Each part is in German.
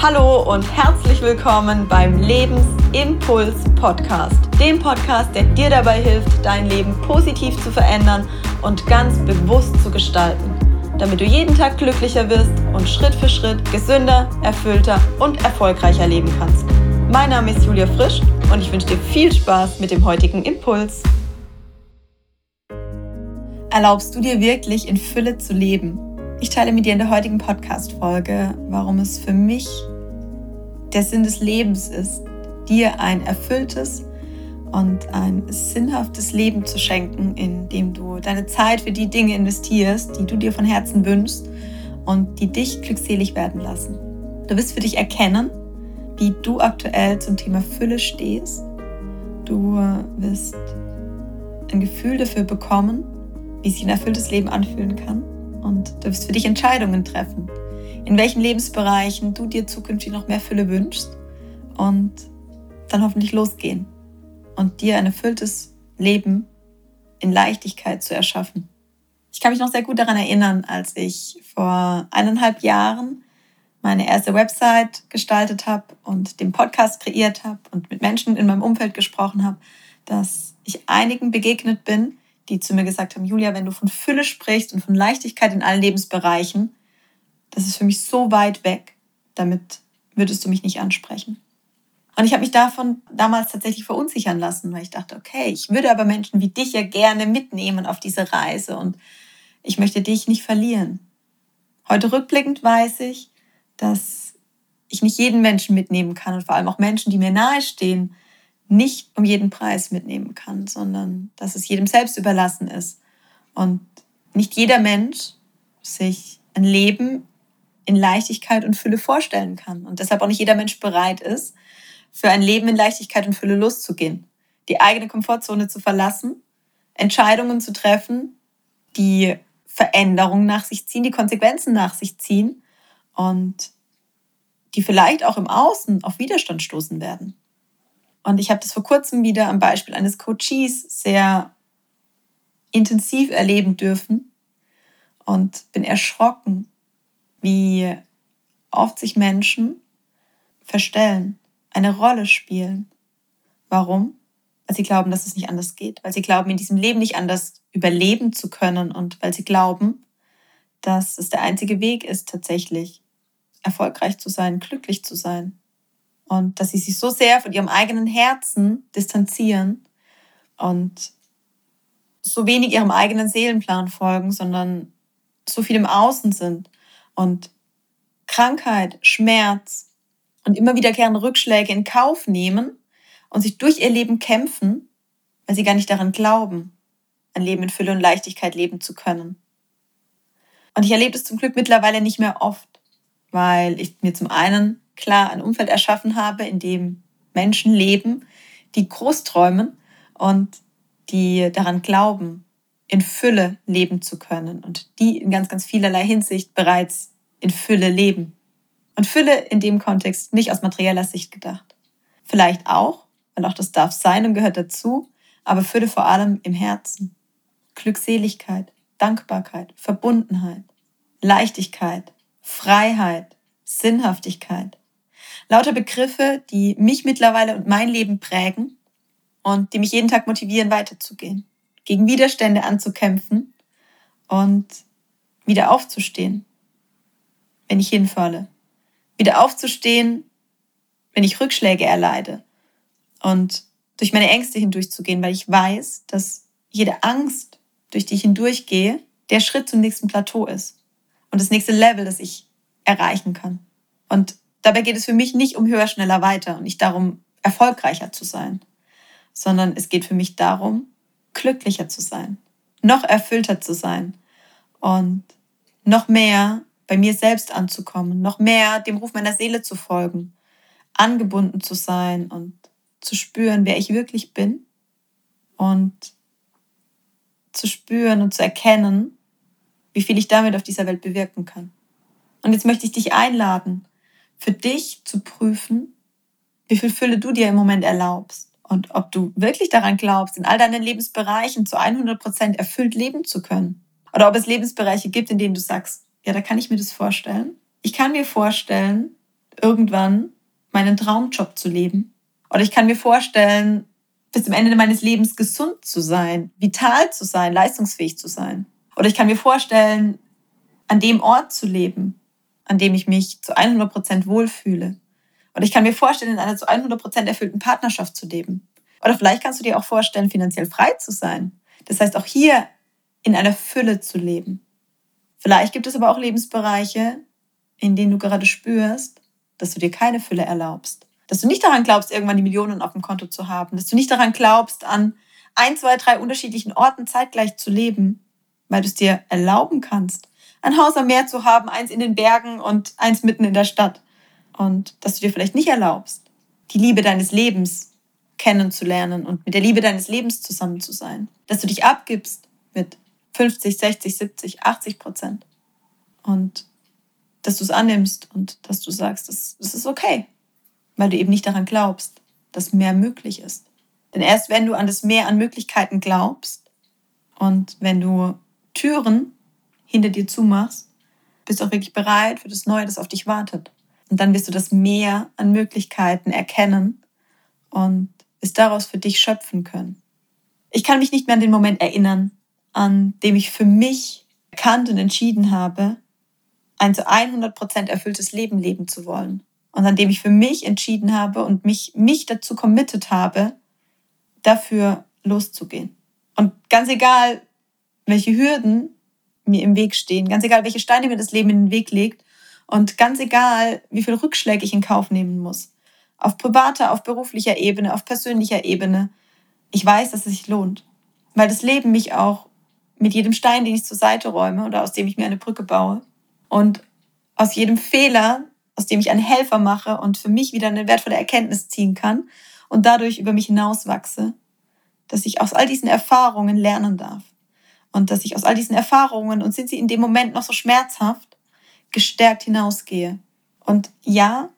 Hallo und herzlich willkommen beim Lebensimpuls Podcast, dem Podcast, der dir dabei hilft, dein Leben positiv zu verändern und ganz bewusst zu gestalten, damit du jeden Tag glücklicher wirst und Schritt für Schritt gesünder, erfüllter und erfolgreicher leben kannst. Mein Name ist Julia Frisch und ich wünsche dir viel Spaß mit dem heutigen Impuls. Erlaubst du dir wirklich in Fülle zu leben? Ich teile mit dir in der heutigen Podcast-Folge, warum es für mich der Sinn des Lebens ist, dir ein erfülltes und ein sinnhaftes Leben zu schenken, indem du deine Zeit für die Dinge investierst, die du dir von Herzen wünschst und die dich glückselig werden lassen. Du wirst für dich erkennen, wie du aktuell zum Thema Fülle stehst. Du wirst ein Gefühl dafür bekommen, wie sich ein erfülltes Leben anfühlen kann und du wirst für dich Entscheidungen treffen, in welchen Lebensbereichen du dir zukünftig noch mehr Fülle wünschst und dann hoffentlich losgehen und dir ein erfülltes Leben in Leichtigkeit zu erschaffen. Ich kann mich noch sehr gut daran erinnern, als ich vor eineinhalb Jahren meine erste Website gestaltet habe und den Podcast kreiert habe und mit Menschen in meinem Umfeld gesprochen habe, dass ich einigen begegnet bin, die zu mir gesagt haben, Julia, wenn du von Fülle sprichst und von Leichtigkeit in allen Lebensbereichen, das ist für mich so weit weg, damit würdest du mich nicht ansprechen. Und ich habe mich davon damals tatsächlich verunsichern lassen, weil ich dachte, okay, ich würde aber Menschen wie dich ja gerne mitnehmen auf diese Reise und ich möchte dich nicht verlieren. Heute rückblickend weiß ich, dass ich nicht jeden Menschen mitnehmen kann und vor allem auch Menschen, die mir nahestehen, nicht um jeden Preis mitnehmen kann, sondern dass es jedem selbst überlassen ist. Und nicht jeder Mensch sich ein Leben in Leichtigkeit und Fülle vorstellen kann. Und deshalb auch nicht jeder Mensch bereit ist, für ein Leben in Leichtigkeit und Fülle loszugehen. Die eigene Komfortzone zu verlassen, Entscheidungen zu treffen, die Veränderungen nach sich ziehen, die Konsequenzen nach sich ziehen und die vielleicht auch im Außen auf Widerstand stoßen werden. Und ich habe das vor kurzem wieder am Beispiel eines Coaches sehr intensiv erleben dürfen und bin erschrocken, wie oft sich Menschen verstellen, eine Rolle spielen. Warum? Weil sie glauben, dass es nicht anders geht, weil sie glauben, in diesem Leben nicht anders überleben zu können und weil sie glauben, dass es der einzige Weg ist, tatsächlich erfolgreich zu sein, glücklich zu sein und dass sie sich so sehr von ihrem eigenen Herzen distanzieren und so wenig ihrem eigenen Seelenplan folgen, sondern so viel im Außen sind und Krankheit, Schmerz und immer wiederkehrende Rückschläge in Kauf nehmen und sich durch ihr Leben kämpfen, weil sie gar nicht daran glauben, ein Leben in Fülle und Leichtigkeit leben zu können. Und ich erlebe es zum Glück mittlerweile nicht mehr oft, weil ich mir zum einen klar ein Umfeld erschaffen habe, in dem Menschen leben, die groß träumen und die daran glauben, in Fülle leben zu können und die in ganz, ganz vielerlei Hinsicht bereits in Fülle leben. Und Fülle in dem Kontext nicht aus materieller Sicht gedacht. Vielleicht auch, weil auch das darf sein und gehört dazu, aber Fülle vor allem im Herzen. Glückseligkeit, Dankbarkeit, Verbundenheit, Leichtigkeit, Freiheit, Sinnhaftigkeit, Lauter Begriffe, die mich mittlerweile und mein Leben prägen und die mich jeden Tag motivieren, weiterzugehen, gegen Widerstände anzukämpfen und wieder aufzustehen, wenn ich hinfalle. Wieder aufzustehen, wenn ich Rückschläge erleide und durch meine Ängste hindurchzugehen, weil ich weiß, dass jede Angst, durch die ich hindurchgehe, der Schritt zum nächsten Plateau ist und das nächste Level, das ich erreichen kann. Und Dabei geht es für mich nicht um höher, schneller, weiter und nicht darum, erfolgreicher zu sein, sondern es geht für mich darum, glücklicher zu sein, noch erfüllter zu sein und noch mehr bei mir selbst anzukommen, noch mehr dem Ruf meiner Seele zu folgen, angebunden zu sein und zu spüren, wer ich wirklich bin und zu spüren und zu erkennen, wie viel ich damit auf dieser Welt bewirken kann. Und jetzt möchte ich dich einladen, für dich zu prüfen, wie viel Fülle du dir im Moment erlaubst und ob du wirklich daran glaubst, in all deinen Lebensbereichen zu 100 Prozent erfüllt leben zu können. Oder ob es Lebensbereiche gibt, in denen du sagst, ja, da kann ich mir das vorstellen. Ich kann mir vorstellen, irgendwann meinen Traumjob zu leben. Oder ich kann mir vorstellen, bis zum Ende meines Lebens gesund zu sein, vital zu sein, leistungsfähig zu sein. Oder ich kann mir vorstellen, an dem Ort zu leben, an dem ich mich zu 100 Prozent wohlfühle. Oder ich kann mir vorstellen, in einer zu 100 Prozent erfüllten Partnerschaft zu leben. Oder vielleicht kannst du dir auch vorstellen, finanziell frei zu sein. Das heißt, auch hier in einer Fülle zu leben. Vielleicht gibt es aber auch Lebensbereiche, in denen du gerade spürst, dass du dir keine Fülle erlaubst. Dass du nicht daran glaubst, irgendwann die Millionen auf dem Konto zu haben. Dass du nicht daran glaubst, an ein, zwei, drei unterschiedlichen Orten zeitgleich zu leben, weil du es dir erlauben kannst, ein Haus am Meer zu haben, eins in den Bergen und eins mitten in der Stadt. Und dass du dir vielleicht nicht erlaubst, die Liebe deines Lebens kennenzulernen und mit der Liebe deines Lebens zusammen zu sein. Dass du dich abgibst mit 50, 60, 70, 80 Prozent. Und dass du es annimmst und dass du sagst, das, das ist okay, weil du eben nicht daran glaubst, dass mehr möglich ist. Denn erst wenn du an das Mehr an Möglichkeiten glaubst und wenn du Türen hinter dir zumachst, bist du auch wirklich bereit für das Neue, das auf dich wartet. Und dann wirst du das Mehr an Möglichkeiten erkennen und es daraus für dich schöpfen können. Ich kann mich nicht mehr an den Moment erinnern, an dem ich für mich erkannt und entschieden habe, ein zu 100 Prozent erfülltes Leben leben zu wollen. Und an dem ich für mich entschieden habe und mich, mich dazu committed habe, dafür loszugehen. Und ganz egal, welche Hürden mir im Weg stehen, ganz egal, welche Steine mir das Leben in den Weg legt und ganz egal, wie viel Rückschläge ich in Kauf nehmen muss, auf privater, auf beruflicher Ebene, auf persönlicher Ebene, ich weiß, dass es sich lohnt, weil das Leben mich auch mit jedem Stein, den ich zur Seite räume oder aus dem ich mir eine Brücke baue und aus jedem Fehler, aus dem ich einen Helfer mache und für mich wieder eine wertvolle Erkenntnis ziehen kann und dadurch über mich hinauswachse, dass ich aus all diesen Erfahrungen lernen darf. Und dass ich aus all diesen Erfahrungen und sind sie in dem Moment noch so schmerzhaft, gestärkt hinausgehe. Und ja,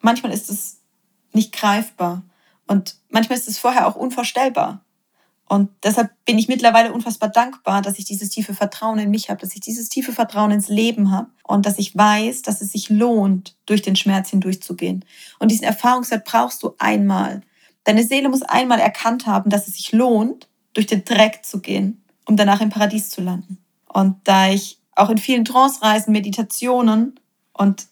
manchmal ist es nicht greifbar und manchmal ist es vorher auch unvorstellbar. Und deshalb bin ich mittlerweile unfassbar dankbar, dass ich dieses tiefe Vertrauen in mich habe, dass ich dieses tiefe Vertrauen ins Leben habe und dass ich weiß, dass es sich lohnt, durch den Schmerz hindurchzugehen. Und diesen Erfahrungswert brauchst du einmal. Deine Seele muss einmal erkannt haben, dass es sich lohnt, durch den Dreck zu gehen, um danach im Paradies zu landen. Und da ich auch in vielen Trance-Reisen, Meditationen und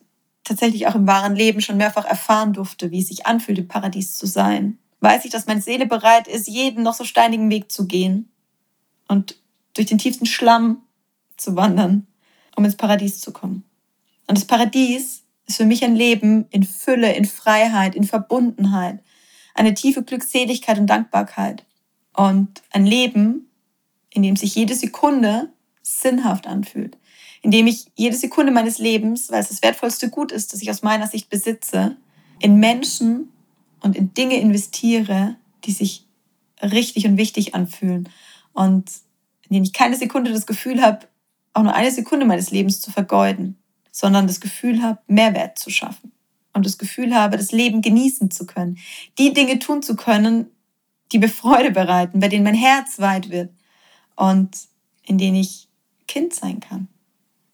tatsächlich auch im wahren Leben schon mehrfach erfahren durfte, wie es sich anfühlt, im Paradies zu sein, weiß ich, dass meine Seele bereit ist, jeden noch so steinigen Weg zu gehen und durch den tiefsten Schlamm zu wandern, um ins Paradies zu kommen. Und das Paradies ist für mich ein Leben in Fülle, in Freiheit, in Verbundenheit, eine tiefe Glückseligkeit und Dankbarkeit und ein Leben, in dem sich jede Sekunde sinnhaft anfühlt, in dem ich jede Sekunde meines Lebens, weil es das wertvollste Gut ist, das ich aus meiner Sicht besitze, in Menschen und in Dinge investiere, die sich richtig und wichtig anfühlen. Und in denen ich keine Sekunde das Gefühl habe, auch nur eine Sekunde meines Lebens zu vergeuden, sondern das Gefühl habe, Mehrwert zu schaffen. Und das Gefühl habe, das Leben genießen zu können, die Dinge tun zu können, die mir Freude bereiten, bei denen mein Herz weit wird. Und in denen ich Kind sein kann,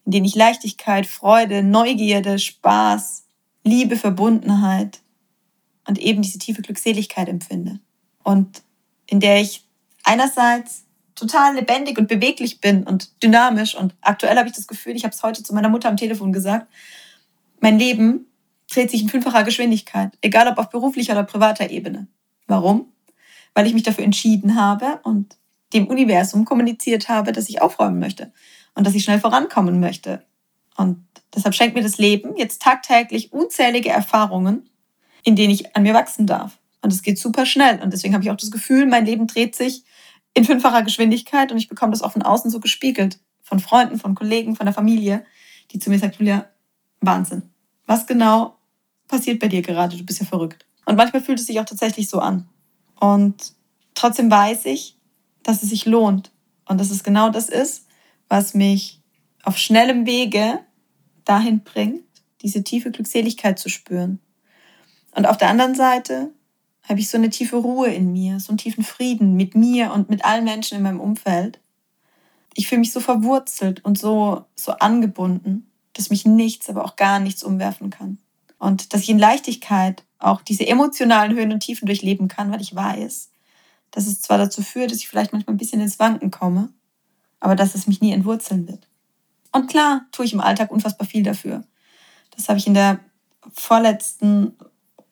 in denen ich Leichtigkeit, Freude, Neugierde, Spaß, Liebe, Verbundenheit und eben diese tiefe Glückseligkeit empfinde. Und in der ich einerseits total lebendig und beweglich bin und dynamisch. Und aktuell habe ich das Gefühl, ich habe es heute zu meiner Mutter am Telefon gesagt, mein Leben dreht sich in fünffacher Geschwindigkeit, egal ob auf beruflicher oder privater Ebene. Warum? Weil ich mich dafür entschieden habe und dem Universum kommuniziert habe, dass ich aufräumen möchte und dass ich schnell vorankommen möchte. Und deshalb schenkt mir das Leben jetzt tagtäglich unzählige Erfahrungen, in denen ich an mir wachsen darf. Und es geht super schnell. Und deswegen habe ich auch das Gefühl, mein Leben dreht sich in fünffacher Geschwindigkeit und ich bekomme das auch von außen so gespiegelt. Von Freunden, von Kollegen, von der Familie, die zu mir sagt, Julia, Wahnsinn. Was genau passiert bei dir gerade? Du bist ja verrückt. Und manchmal fühlt es sich auch tatsächlich so an. Und trotzdem weiß ich, dass es sich lohnt. Und dass es genau das ist, was mich auf schnellem Wege dahin bringt, diese tiefe Glückseligkeit zu spüren. Und auf der anderen Seite habe ich so eine tiefe Ruhe in mir, so einen tiefen Frieden mit mir und mit allen Menschen in meinem Umfeld. Ich fühle mich so verwurzelt und so, so angebunden, dass mich nichts, aber auch gar nichts umwerfen kann. und dass ich in Leichtigkeit auch diese emotionalen Höhen und Tiefen durchleben kann, weil ich weiß, dass es zwar dazu führt, dass ich vielleicht manchmal ein bisschen ins Wanken komme, aber dass es mich nie entwurzeln wird. Und klar, tue ich im Alltag unfassbar viel dafür. Das habe ich in der vorletzten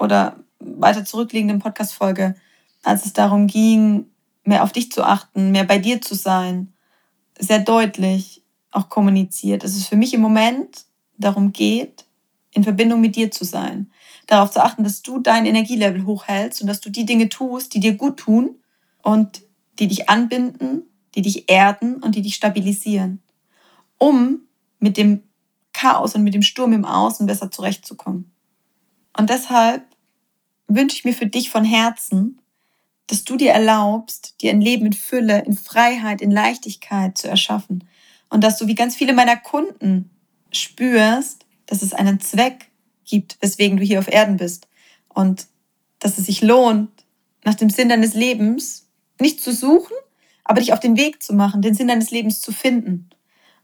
oder weiter zurückliegenden Podcast-Folge, als es darum ging, mehr auf dich zu achten, mehr bei dir zu sein, sehr deutlich auch kommuniziert, dass es für mich im Moment darum geht, in Verbindung mit dir zu sein. Darauf zu achten, dass du dein Energielevel hochhältst und dass du die Dinge tust, die dir gut tun und die dich anbinden, die dich erden und die dich stabilisieren, um mit dem Chaos und mit dem Sturm im Außen besser zurechtzukommen. Und deshalb wünsche ich mir für dich von Herzen, dass du dir erlaubst, dir ein Leben in Fülle, in Freiheit, in Leichtigkeit zu erschaffen. Und dass du wie ganz viele meiner Kunden spürst, dass es einen Zweck gibt, weswegen du hier auf Erden bist. Und dass es sich lohnt, nach dem Sinn deines Lebens nicht zu suchen, aber dich auf den Weg zu machen, den Sinn deines Lebens zu finden.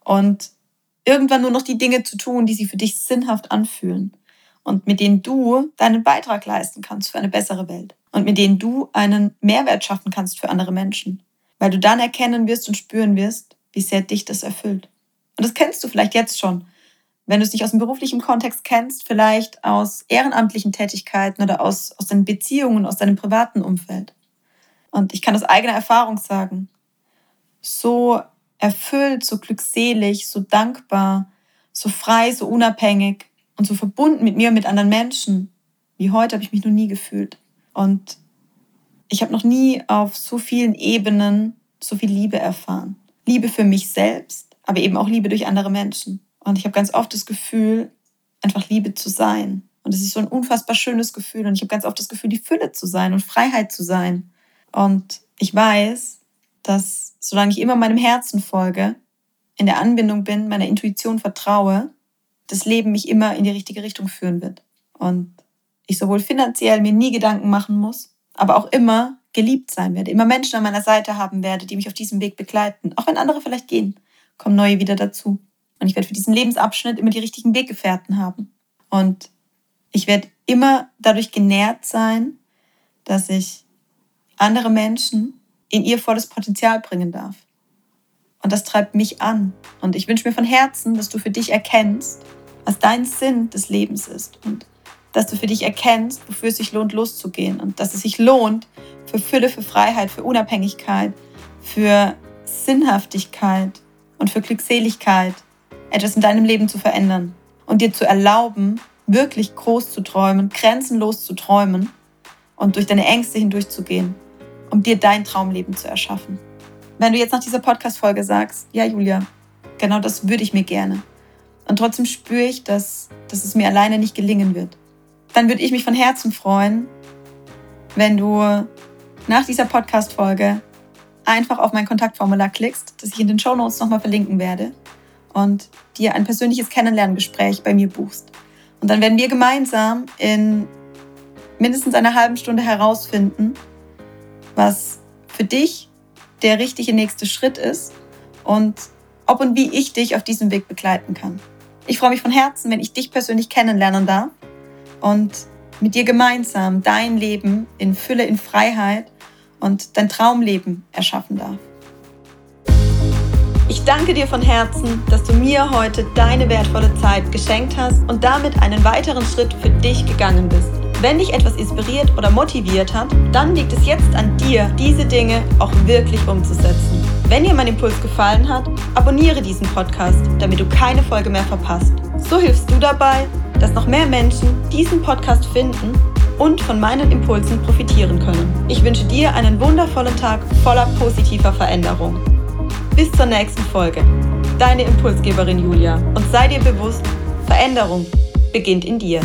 Und irgendwann nur noch die Dinge zu tun, die sich für dich sinnhaft anfühlen und mit denen du deinen Beitrag leisten kannst für eine bessere Welt und mit denen du einen Mehrwert schaffen kannst für andere Menschen, weil du dann erkennen wirst und spüren wirst, wie sehr dich das erfüllt. Und das kennst du vielleicht jetzt schon, wenn du es nicht aus dem beruflichen Kontext kennst, vielleicht aus ehrenamtlichen Tätigkeiten oder aus, aus deinen Beziehungen, aus deinem privaten Umfeld. Und ich kann aus eigener Erfahrung sagen, so erfüllt, so glückselig, so dankbar, so frei, so unabhängig und so verbunden mit mir und mit anderen Menschen, wie heute habe ich mich noch nie gefühlt. Und ich habe noch nie auf so vielen Ebenen so viel Liebe erfahren. Liebe für mich selbst, aber eben auch Liebe durch andere Menschen. Und ich habe ganz oft das Gefühl, einfach Liebe zu sein. Und es ist so ein unfassbar schönes Gefühl. Und ich habe ganz oft das Gefühl, die Fülle zu sein und Freiheit zu sein. Und ich weiß, dass solange ich immer meinem Herzen folge, in der Anbindung bin, meiner Intuition vertraue, das Leben mich immer in die richtige Richtung führen wird. Und ich sowohl finanziell mir nie Gedanken machen muss, aber auch immer geliebt sein werde, immer Menschen an meiner Seite haben werde, die mich auf diesem Weg begleiten. Auch wenn andere vielleicht gehen, kommen neue wieder dazu. Und ich werde für diesen Lebensabschnitt immer die richtigen Weggefährten haben. Und ich werde immer dadurch genährt sein, dass ich andere Menschen in ihr volles Potenzial bringen darf. Und das treibt mich an. Und ich wünsche mir von Herzen, dass du für dich erkennst, was dein Sinn des Lebens ist. Und dass du für dich erkennst, wofür es sich lohnt, loszugehen. Und dass es sich lohnt, für Fülle, für Freiheit, für Unabhängigkeit, für Sinnhaftigkeit und für Glückseligkeit etwas in deinem Leben zu verändern und dir zu erlauben, wirklich groß zu träumen, grenzenlos zu träumen und durch deine Ängste hindurchzugehen, um dir dein Traumleben zu erschaffen. Wenn du jetzt nach dieser Podcast-Folge sagst, ja, Julia, genau das würde ich mir gerne. Und trotzdem spüre ich, dass, dass es mir alleine nicht gelingen wird. Dann würde ich mich von Herzen freuen, wenn du nach dieser Podcast-Folge einfach auf mein Kontaktformular klickst, das ich in den Show Notes nochmal verlinken werde und dir ein persönliches Kennenlerngespräch bei mir buchst. Und dann werden wir gemeinsam in mindestens einer halben Stunde herausfinden, was für dich der richtige nächste Schritt ist und ob und wie ich dich auf diesem Weg begleiten kann. Ich freue mich von Herzen, wenn ich dich persönlich kennenlernen darf und mit dir gemeinsam dein Leben in Fülle, in Freiheit und dein Traumleben erschaffen darf. Ich danke dir von Herzen, dass du mir heute deine wertvolle Zeit geschenkt hast und damit einen weiteren Schritt für dich gegangen bist. Wenn dich etwas inspiriert oder motiviert hat, dann liegt es jetzt an dir, diese Dinge auch wirklich umzusetzen. Wenn dir mein Impuls gefallen hat, abonniere diesen Podcast, damit du keine Folge mehr verpasst. So hilfst du dabei, dass noch mehr Menschen diesen Podcast finden und von meinen Impulsen profitieren können. Ich wünsche dir einen wundervollen Tag voller positiver Veränderung. Bis zur nächsten Folge. Deine Impulsgeberin Julia. Und sei dir bewusst, Veränderung beginnt in dir.